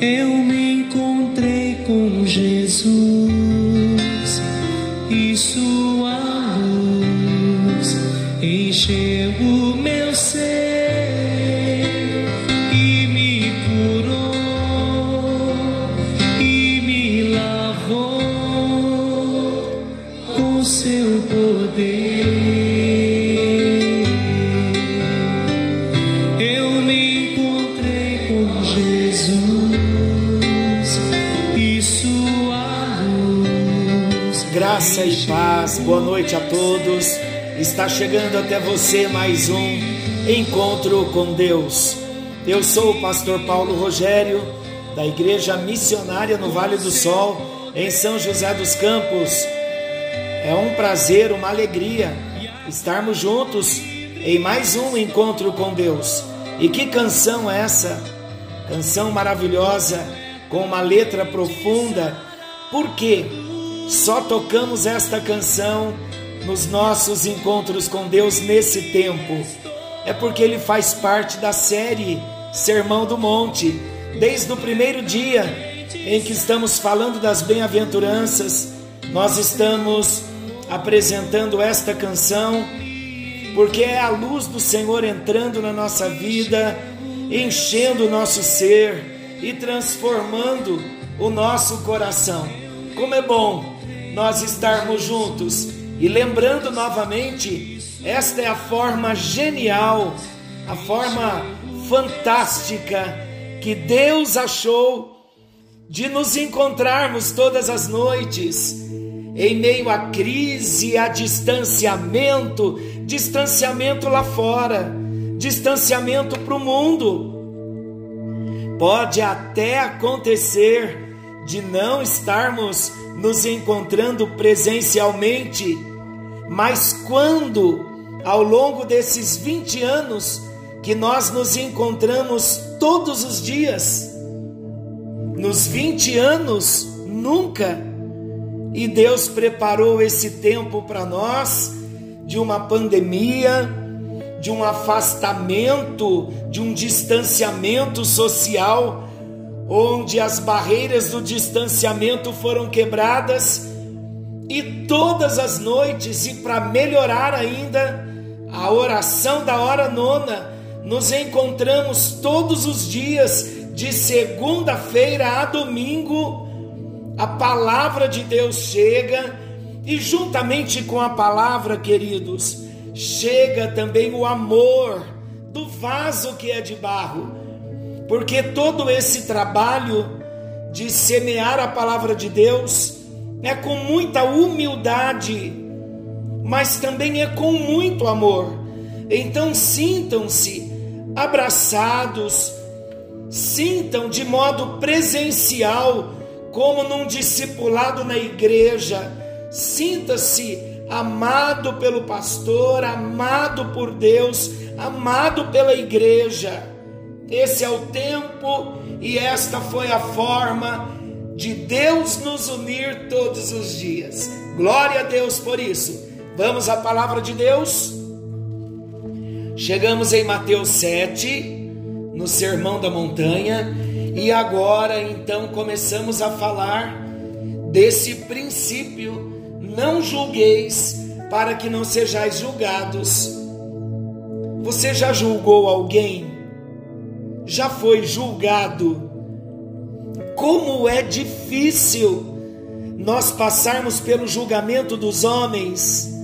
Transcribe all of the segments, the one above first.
eu Graça e paz, boa noite a todos. Está chegando até você mais um encontro com Deus. Eu sou o pastor Paulo Rogério, da Igreja Missionária no Vale do Sol, em São José dos Campos. É um prazer, uma alegria estarmos juntos em mais um encontro com Deus. E que canção é essa? Canção maravilhosa, com uma letra profunda. Por quê? Só tocamos esta canção nos nossos encontros com Deus nesse tempo. É porque ele faz parte da série Sermão do Monte, desde o primeiro dia em que estamos falando das bem-aventuranças, nós estamos apresentando esta canção, porque é a luz do Senhor entrando na nossa vida, enchendo o nosso ser e transformando o nosso coração. Como é bom nós estarmos juntos e lembrando novamente, esta é a forma genial, a forma fantástica que Deus achou de nos encontrarmos todas as noites em meio à crise, a distanciamento, distanciamento lá fora, distanciamento para o mundo. Pode até acontecer de não estarmos nos encontrando presencialmente, mas quando, ao longo desses 20 anos, que nós nos encontramos todos os dias, nos 20 anos, nunca, e Deus preparou esse tempo para nós de uma pandemia, de um afastamento, de um distanciamento social, onde as barreiras do distanciamento foram quebradas e todas as noites, e para melhorar ainda a oração da hora nona, nos encontramos todos os dias, de segunda-feira a domingo. A palavra de Deus chega, e juntamente com a palavra, queridos, chega também o amor do vaso que é de barro, porque todo esse trabalho de semear a palavra de Deus é com muita humildade, mas também é com muito amor. Então sintam-se abraçados, sintam de modo presencial, como num discipulado na igreja, sinta-se amado pelo pastor, amado por Deus, amado pela igreja. Esse é o tempo e esta foi a forma de Deus nos unir todos os dias. Glória a Deus por isso. Vamos à palavra de Deus. Chegamos em Mateus 7, no Sermão da Montanha, e agora então começamos a falar desse princípio: não julgueis para que não sejais julgados. Você já julgou alguém? Já foi julgado? Como é difícil nós passarmos pelo julgamento dos homens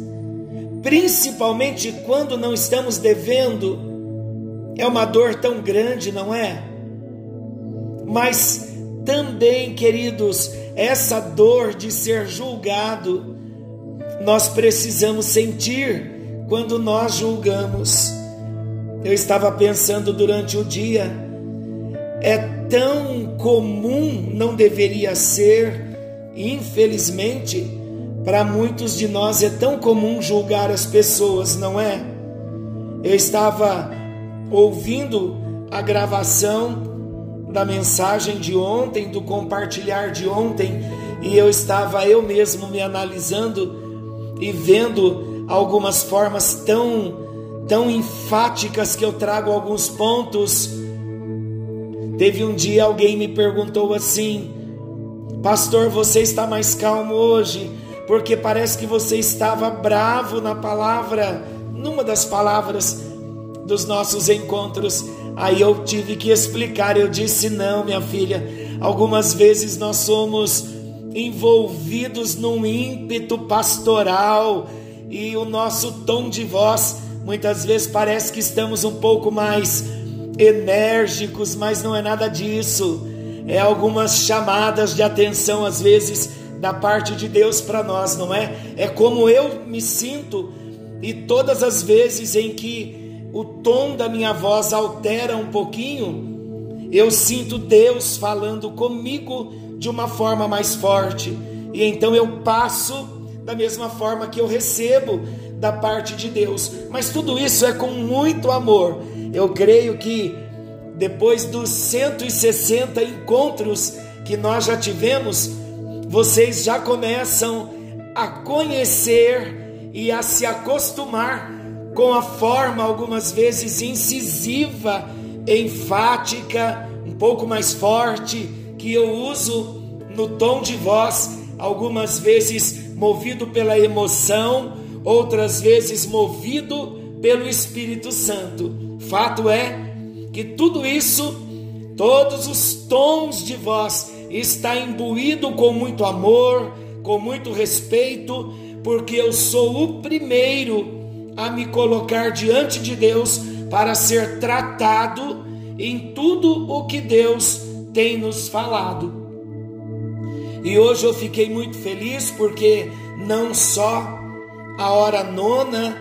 principalmente quando não estamos devendo, é uma dor tão grande, não é? Mas também, queridos, essa dor de ser julgado, nós precisamos sentir quando nós julgamos. Eu estava pensando durante o dia, é tão comum, não deveria ser, infelizmente, para muitos de nós é tão comum julgar as pessoas, não é? Eu estava ouvindo a gravação da mensagem de ontem, do compartilhar de ontem, e eu estava eu mesmo me analisando e vendo algumas formas tão tão enfáticas que eu trago alguns pontos. Teve um dia alguém me perguntou assim: Pastor, você está mais calmo hoje? Porque parece que você estava bravo na palavra, numa das palavras dos nossos encontros. Aí eu tive que explicar. Eu disse: Não, minha filha. Algumas vezes nós somos envolvidos num ímpeto pastoral e o nosso tom de voz muitas vezes parece que estamos um pouco mais enérgicos, mas não é nada disso. É algumas chamadas de atenção às vezes da parte de Deus para nós, não é? É como eu me sinto e todas as vezes em que o tom da minha voz altera um pouquinho, eu sinto Deus falando comigo de uma forma mais forte. E então eu passo da mesma forma que eu recebo da parte de Deus. Mas tudo isso é com muito amor. Eu creio que depois dos 160 encontros que nós já tivemos, vocês já começam a conhecer e a se acostumar com a forma, algumas vezes incisiva, enfática, um pouco mais forte, que eu uso no tom de voz, algumas vezes movido pela emoção, outras vezes movido pelo Espírito Santo. Fato é que tudo isso, todos os tons de voz, está imbuído com muito amor, com muito respeito, porque eu sou o primeiro a me colocar diante de Deus para ser tratado em tudo o que Deus tem nos falado. E hoje eu fiquei muito feliz porque não só a hora nona,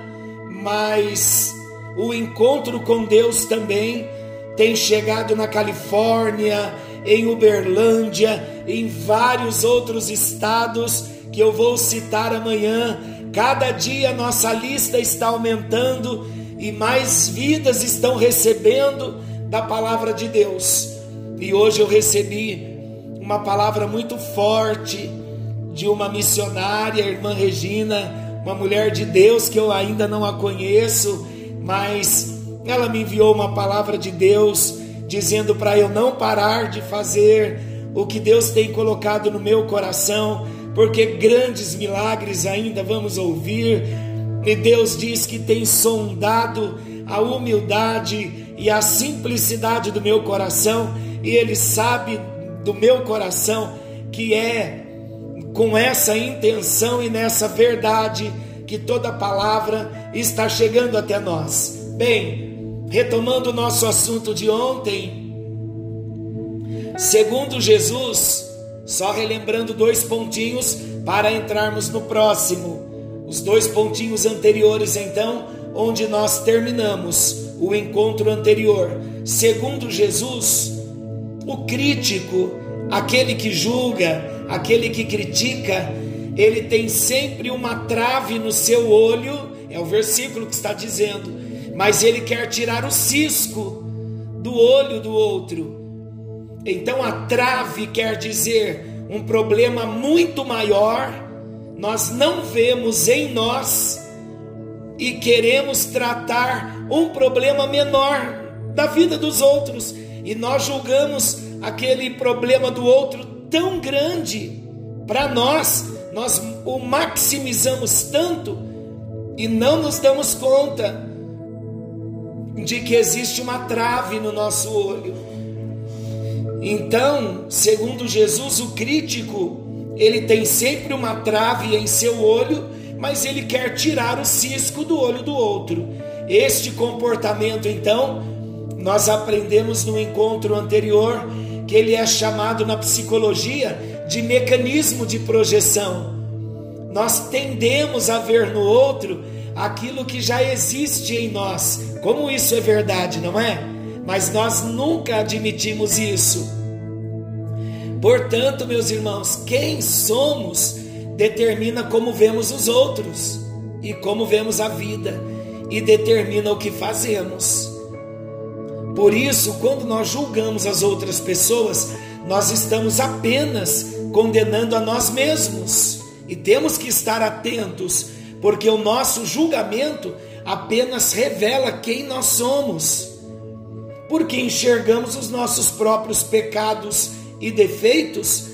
mas o encontro com Deus também tem chegado na Califórnia, em Uberlândia, em vários outros estados que eu vou citar amanhã. Cada dia nossa lista está aumentando e mais vidas estão recebendo da palavra de Deus. E hoje eu recebi uma palavra muito forte de uma missionária, irmã Regina, uma mulher de Deus que eu ainda não a conheço, mas ela me enviou uma palavra de Deus dizendo para eu não parar de fazer o que Deus tem colocado no meu coração, porque grandes milagres ainda vamos ouvir. E Deus diz que tem sondado a humildade e a simplicidade do meu coração, e Ele sabe do meu coração que é com essa intenção e nessa verdade que toda palavra está chegando até nós. Bem, retomando o nosso assunto de ontem, segundo Jesus, só relembrando dois pontinhos para entrarmos no próximo. Os dois pontinhos anteriores, então, onde nós terminamos o encontro anterior. Segundo Jesus, o crítico, aquele que julga, aquele que critica, ele tem sempre uma trave no seu olho, é o versículo que está dizendo, mas ele quer tirar o cisco do olho do outro. Então a trave quer dizer um problema muito maior, nós não vemos em nós e queremos tratar um problema menor da vida dos outros e nós julgamos aquele problema do outro tão grande para nós, nós o maximizamos tanto e não nos damos conta de que existe uma trave no nosso olho. Então, segundo Jesus, o crítico, ele tem sempre uma trave em seu olho, mas ele quer tirar o cisco do olho do outro. Este comportamento, então, nós aprendemos no encontro anterior que ele é chamado na psicologia de mecanismo de projeção. Nós tendemos a ver no outro aquilo que já existe em nós. Como isso é verdade, não é? Mas nós nunca admitimos isso. Portanto, meus irmãos, quem somos determina como vemos os outros e como vemos a vida e determina o que fazemos. Por isso, quando nós julgamos as outras pessoas, nós estamos apenas condenando a nós mesmos. E temos que estar atentos, porque o nosso julgamento apenas revela quem nós somos. porque enxergamos os nossos próprios pecados e defeitos,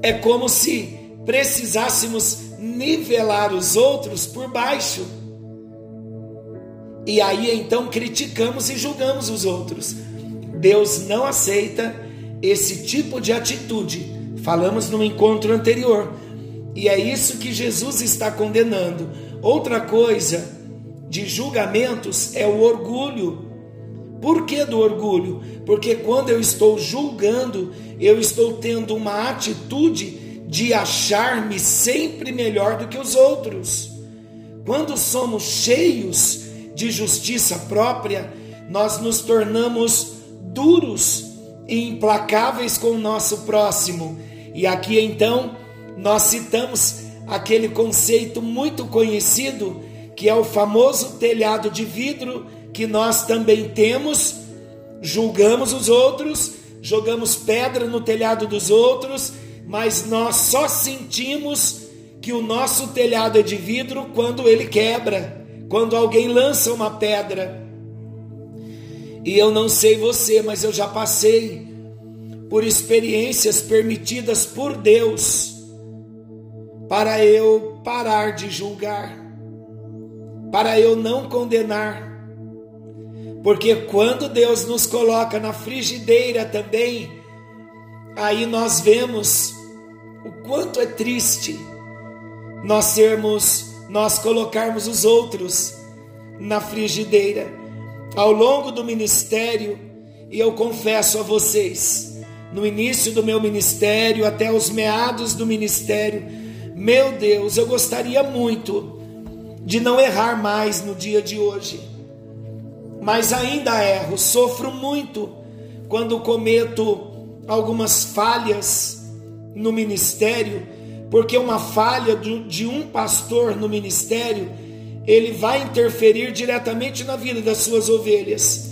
é como se precisássemos nivelar os outros por baixo. E aí então criticamos e julgamos os outros. Deus não aceita esse tipo de atitude. Falamos no encontro anterior. E é isso que Jesus está condenando. Outra coisa de julgamentos é o orgulho. Por que do orgulho? Porque quando eu estou julgando, eu estou tendo uma atitude de achar-me sempre melhor do que os outros. Quando somos cheios de justiça própria, nós nos tornamos duros e implacáveis com o nosso próximo. E aqui então nós citamos aquele conceito muito conhecido que é o famoso telhado de vidro que nós também temos, julgamos os outros, jogamos pedra no telhado dos outros, mas nós só sentimos que o nosso telhado é de vidro quando ele quebra, quando alguém lança uma pedra. E eu não sei você, mas eu já passei por experiências permitidas por Deus para eu parar de julgar, para eu não condenar. Porque quando Deus nos coloca na frigideira também, aí nós vemos o quanto é triste nós sermos, nós colocarmos os outros na frigideira ao longo do ministério, e eu confesso a vocês, no início do meu ministério até os meados do ministério, meu Deus, eu gostaria muito de não errar mais no dia de hoje, mas ainda erro, sofro muito quando cometo algumas falhas no ministério, porque uma falha de um pastor no ministério ele vai interferir diretamente na vida das suas ovelhas.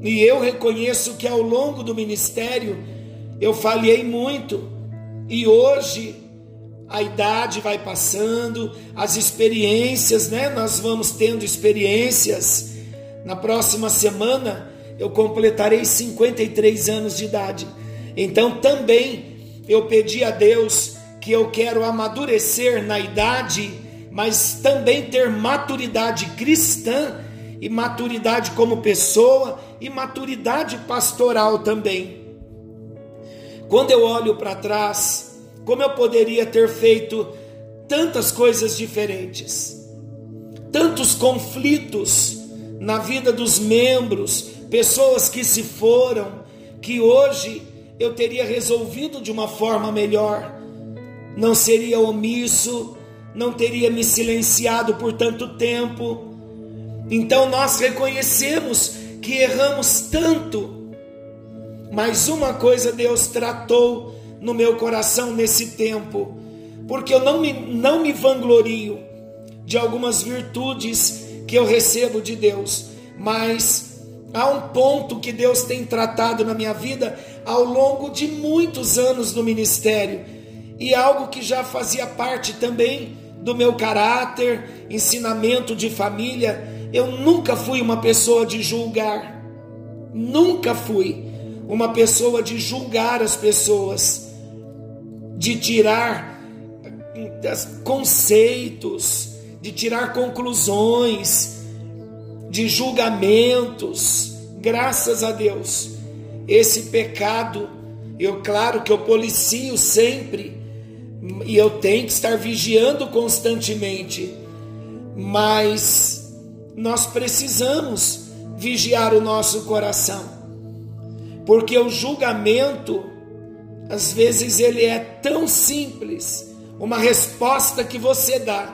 E eu reconheço que ao longo do ministério eu falhei muito. E hoje a idade vai passando, as experiências, né? Nós vamos tendo experiências. Na próxima semana eu completarei 53 anos de idade. Então também eu pedi a Deus que eu quero amadurecer na idade mas também ter maturidade cristã e maturidade como pessoa e maturidade pastoral também. Quando eu olho para trás, como eu poderia ter feito tantas coisas diferentes, tantos conflitos na vida dos membros, pessoas que se foram, que hoje eu teria resolvido de uma forma melhor, não seria omisso, não teria me silenciado por tanto tempo. Então nós reconhecemos que erramos tanto, mas uma coisa Deus tratou no meu coração nesse tempo, porque eu não me, não me vanglorio de algumas virtudes que eu recebo de Deus, mas há um ponto que Deus tem tratado na minha vida ao longo de muitos anos no ministério e algo que já fazia parte também do meu caráter, ensinamento de família. Eu nunca fui uma pessoa de julgar, nunca fui uma pessoa de julgar as pessoas, de tirar conceitos, de tirar conclusões, de julgamentos. Graças a Deus, esse pecado, eu claro que eu policio sempre e eu tenho que estar vigiando constantemente, mas nós precisamos vigiar o nosso coração, porque o julgamento, às vezes, ele é tão simples, uma resposta que você dá,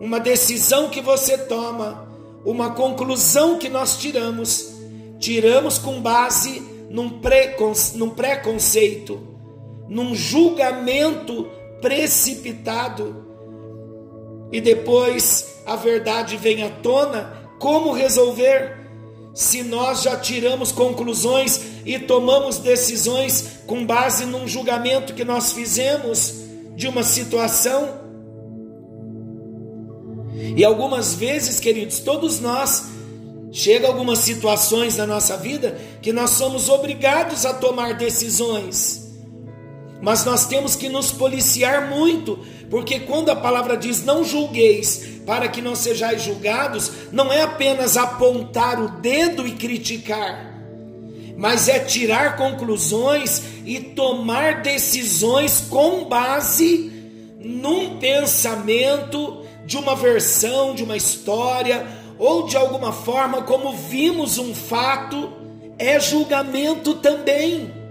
uma decisão que você toma, uma conclusão que nós tiramos, tiramos com base num, preconceito, num julgamento precipitado e depois a verdade vem à tona, como resolver? Se nós já tiramos conclusões e tomamos decisões com base num julgamento que nós fizemos de uma situação. E algumas vezes, queridos, todos nós Chega algumas situações na nossa vida que nós somos obrigados a tomar decisões. Mas nós temos que nos policiar muito, porque quando a palavra diz não julgueis para que não sejais julgados, não é apenas apontar o dedo e criticar, mas é tirar conclusões e tomar decisões com base num pensamento de uma versão, de uma história, ou de alguma forma, como vimos um fato, é julgamento também.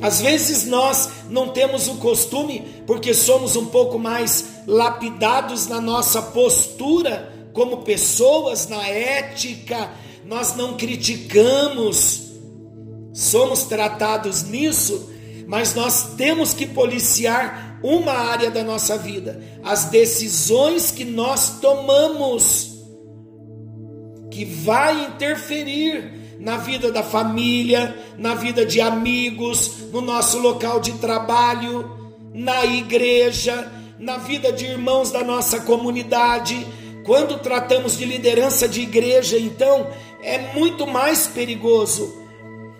Às vezes nós não temos o costume, porque somos um pouco mais lapidados na nossa postura como pessoas, na ética, nós não criticamos, somos tratados nisso, mas nós temos que policiar uma área da nossa vida, as decisões que nós tomamos, que vai interferir na vida da família, na vida de amigos, no nosso local de trabalho, na igreja, na vida de irmãos da nossa comunidade. Quando tratamos de liderança de igreja, então, é muito mais perigoso,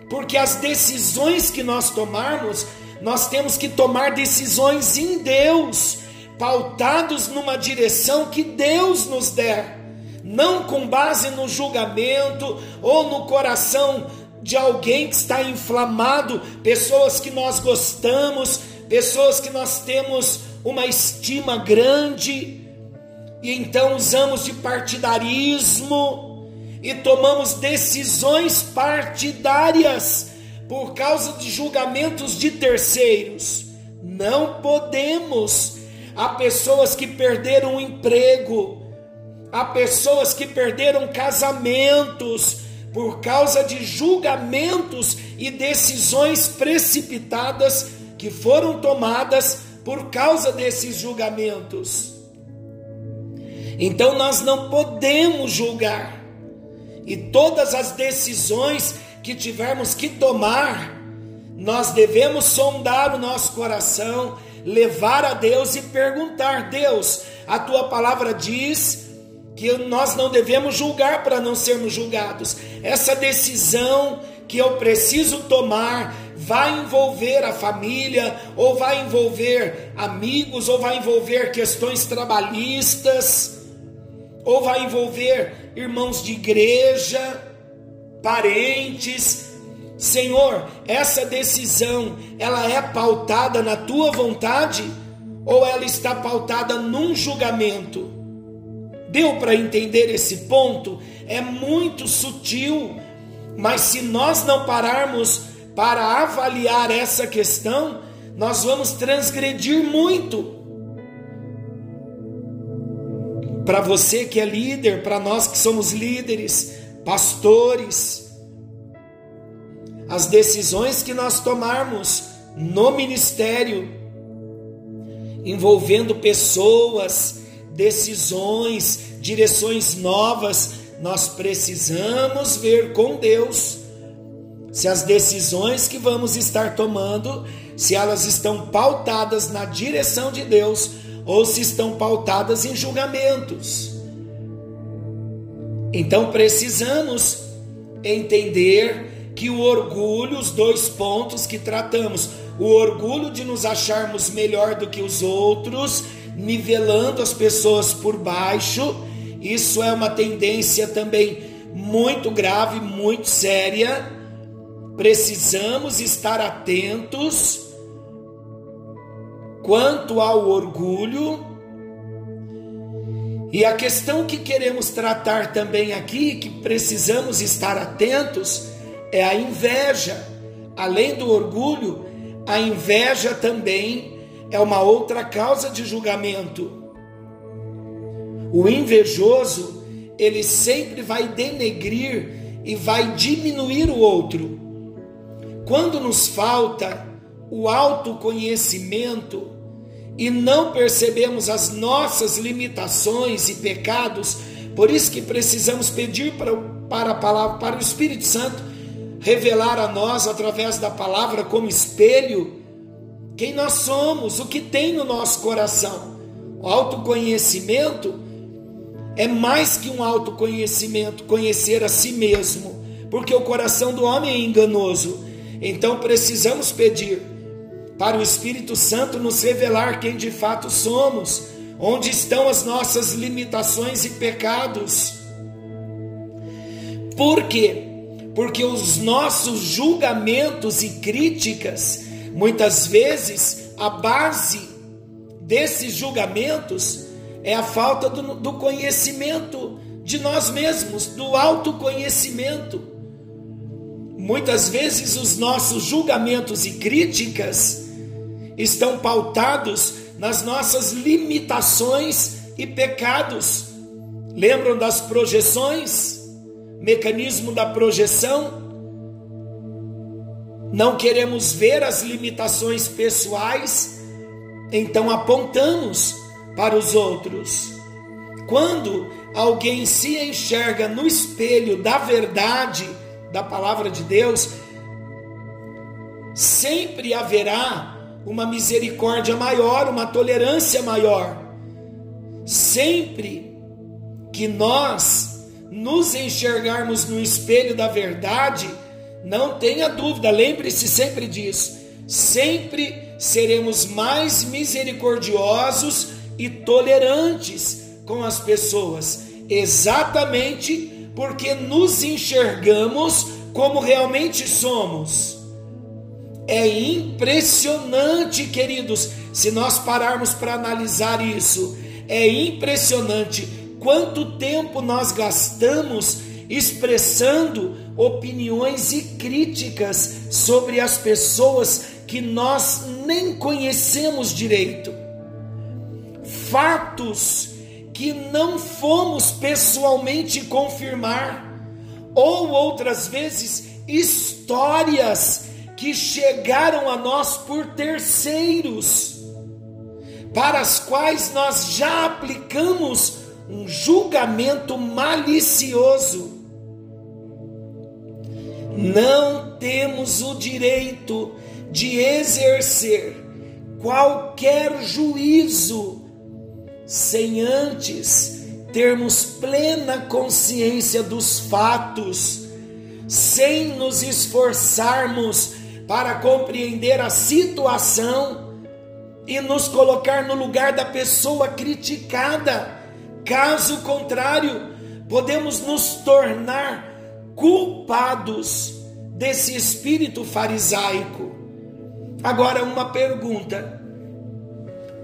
porque as decisões que nós tomarmos, nós temos que tomar decisões em Deus, pautados numa direção que Deus nos der não com base no julgamento ou no coração de alguém que está inflamado, pessoas que nós gostamos, pessoas que nós temos uma estima grande, e então usamos de partidarismo e tomamos decisões partidárias por causa de julgamentos de terceiros. Não podemos. Há pessoas que perderam o emprego, Há pessoas que perderam casamentos por causa de julgamentos e decisões precipitadas que foram tomadas por causa desses julgamentos. Então nós não podemos julgar, e todas as decisões que tivermos que tomar, nós devemos sondar o nosso coração, levar a Deus e perguntar: Deus, a tua palavra diz que nós não devemos julgar para não sermos julgados. Essa decisão que eu preciso tomar vai envolver a família, ou vai envolver amigos, ou vai envolver questões trabalhistas, ou vai envolver irmãos de igreja, parentes. Senhor, essa decisão, ela é pautada na tua vontade ou ela está pautada num julgamento? Deu para entender esse ponto? É muito sutil, mas se nós não pararmos para avaliar essa questão, nós vamos transgredir muito. Para você que é líder, para nós que somos líderes, pastores, as decisões que nós tomarmos no ministério, envolvendo pessoas, decisões, direções novas, nós precisamos ver com Deus se as decisões que vamos estar tomando, se elas estão pautadas na direção de Deus ou se estão pautadas em julgamentos. Então precisamos entender que o orgulho, os dois pontos que tratamos, o orgulho de nos acharmos melhor do que os outros nivelando as pessoas por baixo. Isso é uma tendência também muito grave, muito séria. Precisamos estar atentos quanto ao orgulho. E a questão que queremos tratar também aqui, que precisamos estar atentos, é a inveja. Além do orgulho, a inveja também é uma outra causa de julgamento. O invejoso, ele sempre vai denegrir e vai diminuir o outro. Quando nos falta o autoconhecimento e não percebemos as nossas limitações e pecados, por isso que precisamos pedir para, para a palavra, para o Espírito Santo revelar a nós através da palavra como espelho quem nós somos, o que tem no nosso coração. O autoconhecimento é mais que um autoconhecimento, conhecer a si mesmo, porque o coração do homem é enganoso. Então precisamos pedir para o Espírito Santo nos revelar quem de fato somos, onde estão as nossas limitações e pecados. Por quê? Porque os nossos julgamentos e críticas, muitas vezes, a base desses julgamentos é a falta do, do conhecimento de nós mesmos, do autoconhecimento. Muitas vezes os nossos julgamentos e críticas estão pautados nas nossas limitações e pecados. Lembram das projeções? Mecanismo da projeção? Não queremos ver as limitações pessoais, então apontamos para os outros. Quando alguém se enxerga no espelho da verdade da palavra de Deus, sempre haverá uma misericórdia maior, uma tolerância maior. Sempre que nós nos enxergarmos no espelho da verdade, não tenha dúvida, lembre-se sempre disso, sempre seremos mais misericordiosos e tolerantes com as pessoas, exatamente porque nos enxergamos como realmente somos. É impressionante, queridos, se nós pararmos para analisar isso, é impressionante quanto tempo nós gastamos expressando opiniões e críticas sobre as pessoas que nós nem conhecemos direito fatos que não fomos pessoalmente confirmar, ou outras vezes histórias que chegaram a nós por terceiros, para as quais nós já aplicamos um julgamento malicioso. Não temos o direito de exercer qualquer juízo sem antes termos plena consciência dos fatos, sem nos esforçarmos para compreender a situação e nos colocar no lugar da pessoa criticada. Caso contrário, podemos nos tornar culpados desse espírito farisaico. Agora, uma pergunta: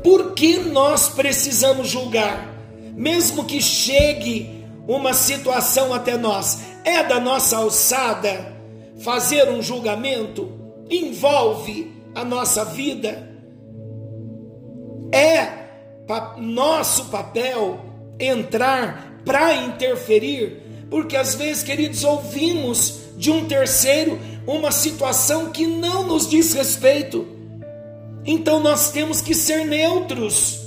por que nós precisamos julgar? Mesmo que chegue uma situação até nós, é da nossa alçada fazer um julgamento? Envolve a nossa vida? É nosso papel entrar para interferir? Porque às vezes, queridos, ouvimos de um terceiro uma situação que não nos diz respeito então nós temos que ser neutros,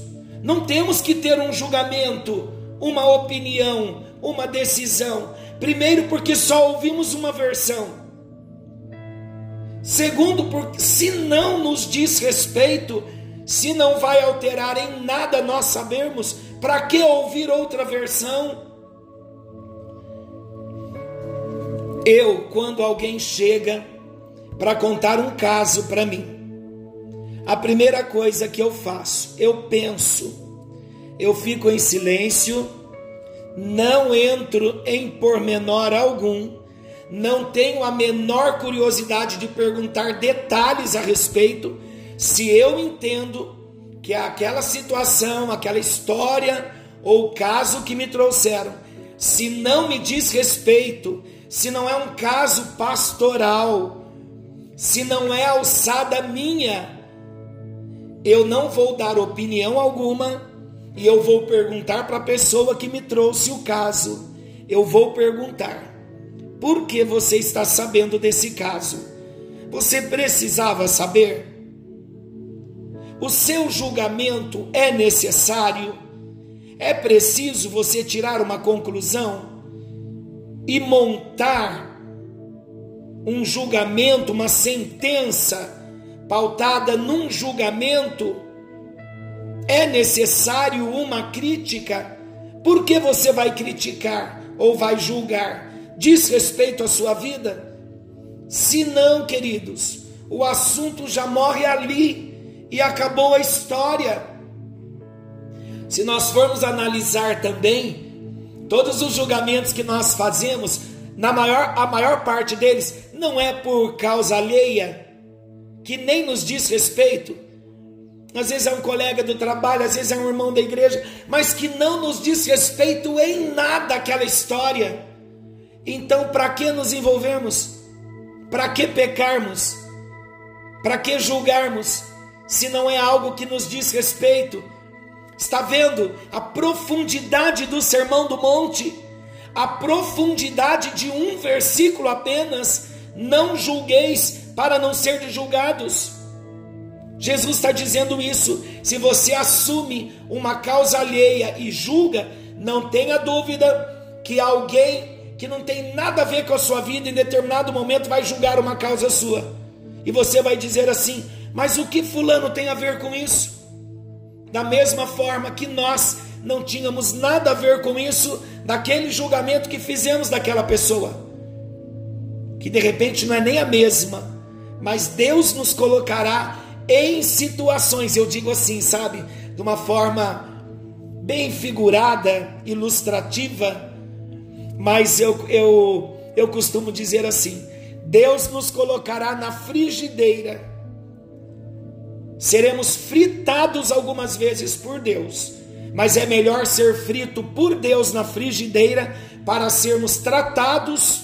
não temos que ter um julgamento, uma opinião, uma decisão. Primeiro, porque só ouvimos uma versão. Segundo, porque se não nos diz respeito, se não vai alterar em nada nós sabermos, para que ouvir outra versão? Eu, quando alguém chega para contar um caso para mim, a primeira coisa que eu faço, eu penso, eu fico em silêncio, não entro em pormenor algum, não tenho a menor curiosidade de perguntar detalhes a respeito, se eu entendo que aquela situação, aquela história ou caso que me trouxeram, se não me diz respeito, se não é um caso pastoral, se não é alçada minha, eu não vou dar opinião alguma e eu vou perguntar para a pessoa que me trouxe o caso. Eu vou perguntar: por que você está sabendo desse caso? Você precisava saber? O seu julgamento é necessário? É preciso você tirar uma conclusão e montar um julgamento, uma sentença pautada num julgamento, é necessário uma crítica Por que você vai criticar ou vai julgar? Diz respeito à sua vida? Se não, queridos, o assunto já morre ali e acabou a história. Se nós formos analisar também todos os julgamentos que nós fazemos, na maior, a maior parte deles não é por causa alheia, que nem nos diz respeito. Às vezes é um colega do trabalho, às vezes é um irmão da igreja, mas que não nos diz respeito em nada aquela história. Então, para que nos envolvermos? Para que pecarmos? Para que julgarmos? Se não é algo que nos diz respeito. Está vendo a profundidade do Sermão do Monte? A profundidade de um versículo apenas não julgueis para não ser julgados. Jesus está dizendo isso. Se você assume uma causa alheia e julga, não tenha dúvida que alguém que não tem nada a ver com a sua vida em determinado momento vai julgar uma causa sua. E você vai dizer assim: Mas o que Fulano tem a ver com isso? Da mesma forma que nós não tínhamos nada a ver com isso, daquele julgamento que fizemos daquela pessoa. Que de repente não é nem a mesma, mas Deus nos colocará em situações, eu digo assim, sabe, de uma forma bem figurada, ilustrativa, mas eu, eu, eu costumo dizer assim: Deus nos colocará na frigideira, seremos fritados algumas vezes por Deus, mas é melhor ser frito por Deus na frigideira para sermos tratados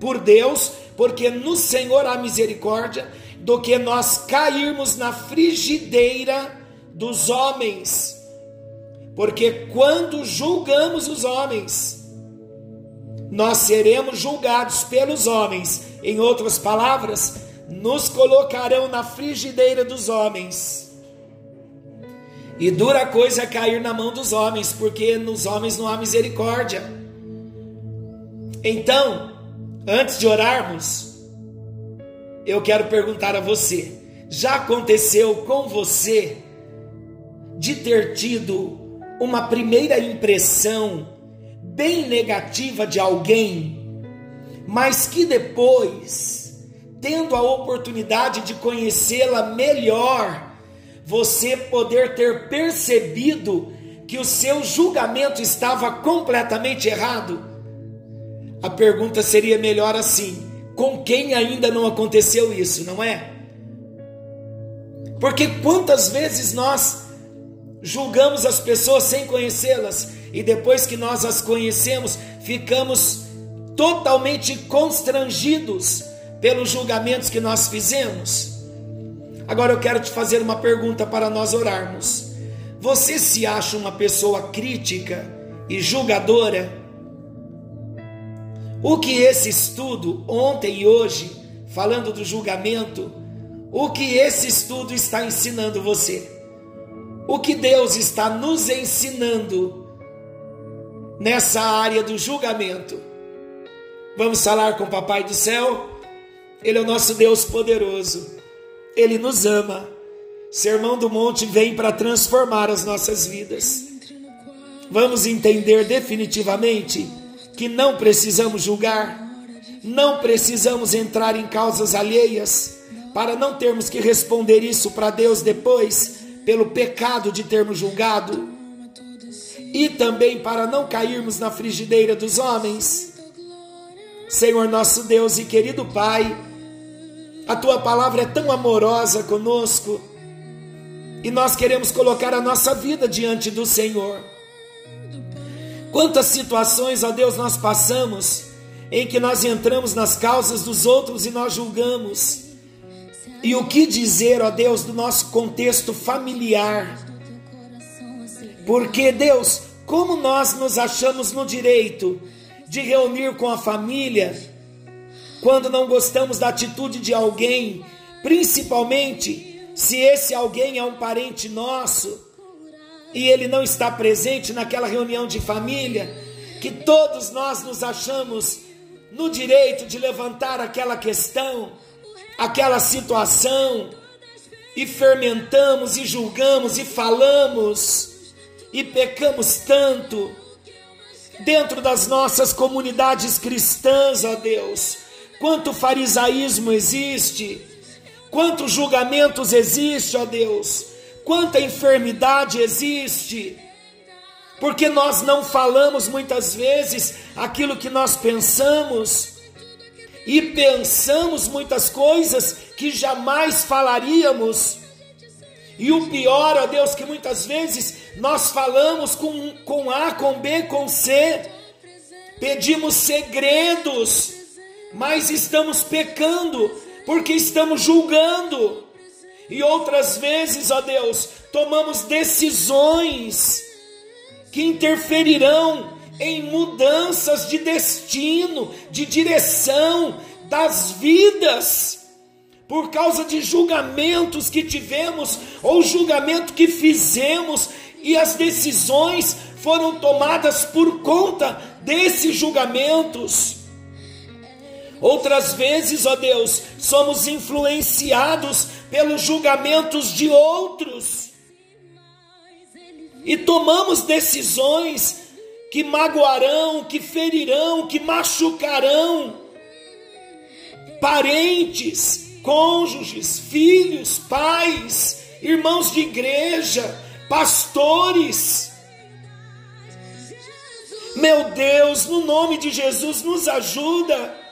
por Deus, porque no Senhor há misericórdia, do que nós cairmos na frigideira dos homens. Porque quando julgamos os homens, nós seremos julgados pelos homens. Em outras palavras, nos colocarão na frigideira dos homens. E dura coisa é cair na mão dos homens, porque nos homens não há misericórdia. Então, Antes de orarmos, eu quero perguntar a você: já aconteceu com você de ter tido uma primeira impressão bem negativa de alguém, mas que depois, tendo a oportunidade de conhecê-la melhor, você poder ter percebido que o seu julgamento estava completamente errado? A pergunta seria melhor assim: com quem ainda não aconteceu isso, não é? Porque quantas vezes nós julgamos as pessoas sem conhecê-las e depois que nós as conhecemos, ficamos totalmente constrangidos pelos julgamentos que nós fizemos? Agora eu quero te fazer uma pergunta para nós orarmos. Você se acha uma pessoa crítica e julgadora? O que esse estudo, ontem e hoje, falando do julgamento, o que esse estudo está ensinando você? O que Deus está nos ensinando nessa área do julgamento? Vamos falar com o Papai do céu? Ele é o nosso Deus poderoso. Ele nos ama. Sermão do Monte vem para transformar as nossas vidas. Vamos entender definitivamente que não precisamos julgar, não precisamos entrar em causas alheias, para não termos que responder isso para Deus depois, pelo pecado de termos julgado, e também para não cairmos na frigideira dos homens. Senhor nosso Deus e querido Pai, a tua palavra é tão amorosa conosco, e nós queremos colocar a nossa vida diante do Senhor Quantas situações, ó Deus, nós passamos em que nós entramos nas causas dos outros e nós julgamos. E o que dizer, ó Deus, do nosso contexto familiar? Porque, Deus, como nós nos achamos no direito de reunir com a família quando não gostamos da atitude de alguém, principalmente se esse alguém é um parente nosso? e ele não está presente naquela reunião de família, que todos nós nos achamos no direito de levantar aquela questão, aquela situação, e fermentamos e julgamos e falamos e pecamos tanto dentro das nossas comunidades cristãs, ó Deus. Quanto farisaísmo existe, quantos julgamentos existe, ó Deus, quanta enfermidade existe, porque nós não falamos muitas vezes aquilo que nós pensamos e pensamos muitas coisas que jamais falaríamos. E o pior, ó Deus, que muitas vezes nós falamos com, com A, com B, com C, pedimos segredos, mas estamos pecando, porque estamos julgando. E outras vezes, ó Deus, tomamos decisões que interferirão em mudanças de destino, de direção das vidas por causa de julgamentos que tivemos ou julgamento que fizemos e as decisões foram tomadas por conta desses julgamentos. Outras vezes, ó Deus, somos influenciados pelos julgamentos de outros e tomamos decisões que magoarão, que ferirão, que machucarão parentes, cônjuges, filhos, pais, irmãos de igreja, pastores. Meu Deus, no nome de Jesus, nos ajuda.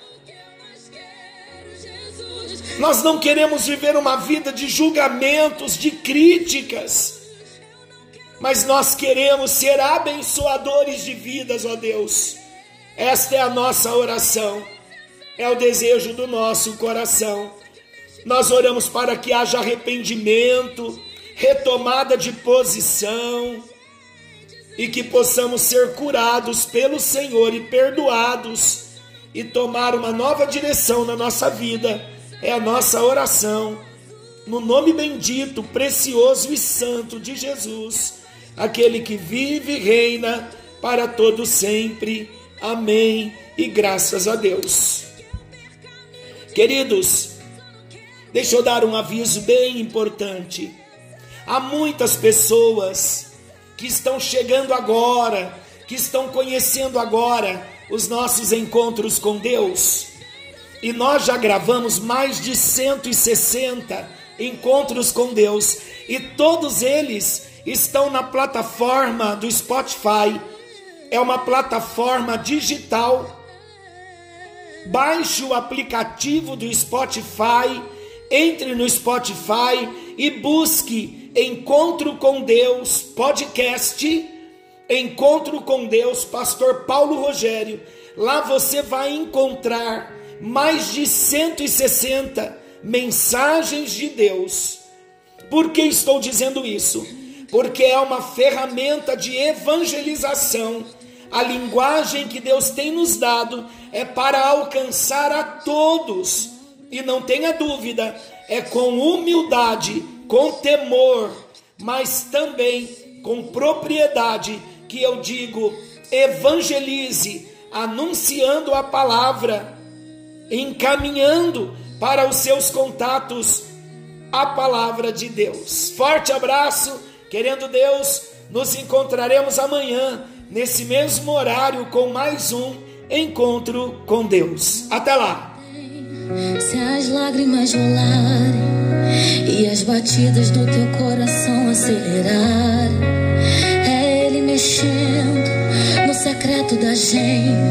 Nós não queremos viver uma vida de julgamentos, de críticas, mas nós queremos ser abençoadores de vidas, ó Deus. Esta é a nossa oração, é o desejo do nosso coração. Nós oramos para que haja arrependimento, retomada de posição e que possamos ser curados pelo Senhor e perdoados e tomar uma nova direção na nossa vida. É a nossa oração. No nome bendito, precioso e santo de Jesus, aquele que vive e reina para todo sempre. Amém. E graças a Deus. Queridos, Deixa eu dar um aviso bem importante. Há muitas pessoas que estão chegando agora, que estão conhecendo agora os nossos encontros com Deus. E nós já gravamos mais de 160 encontros com Deus, e todos eles estão na plataforma do Spotify. É uma plataforma digital. Baixe o aplicativo do Spotify entre no Spotify e busque Encontro com Deus podcast. Encontro com Deus, Pastor Paulo Rogério. Lá você vai encontrar mais de 160 mensagens de Deus. Por que estou dizendo isso? Porque é uma ferramenta de evangelização. A linguagem que Deus tem nos dado é para alcançar a todos e não tenha dúvida, é com humildade, com temor, mas também com propriedade que eu digo: evangelize, anunciando a palavra, encaminhando para os seus contatos a palavra de Deus. Forte abraço, querendo Deus, nos encontraremos amanhã, nesse mesmo horário, com mais um encontro com Deus. Até lá! Se as lágrimas rolarem e as batidas do teu coração acelerarem, é Ele mexendo no secreto da gente.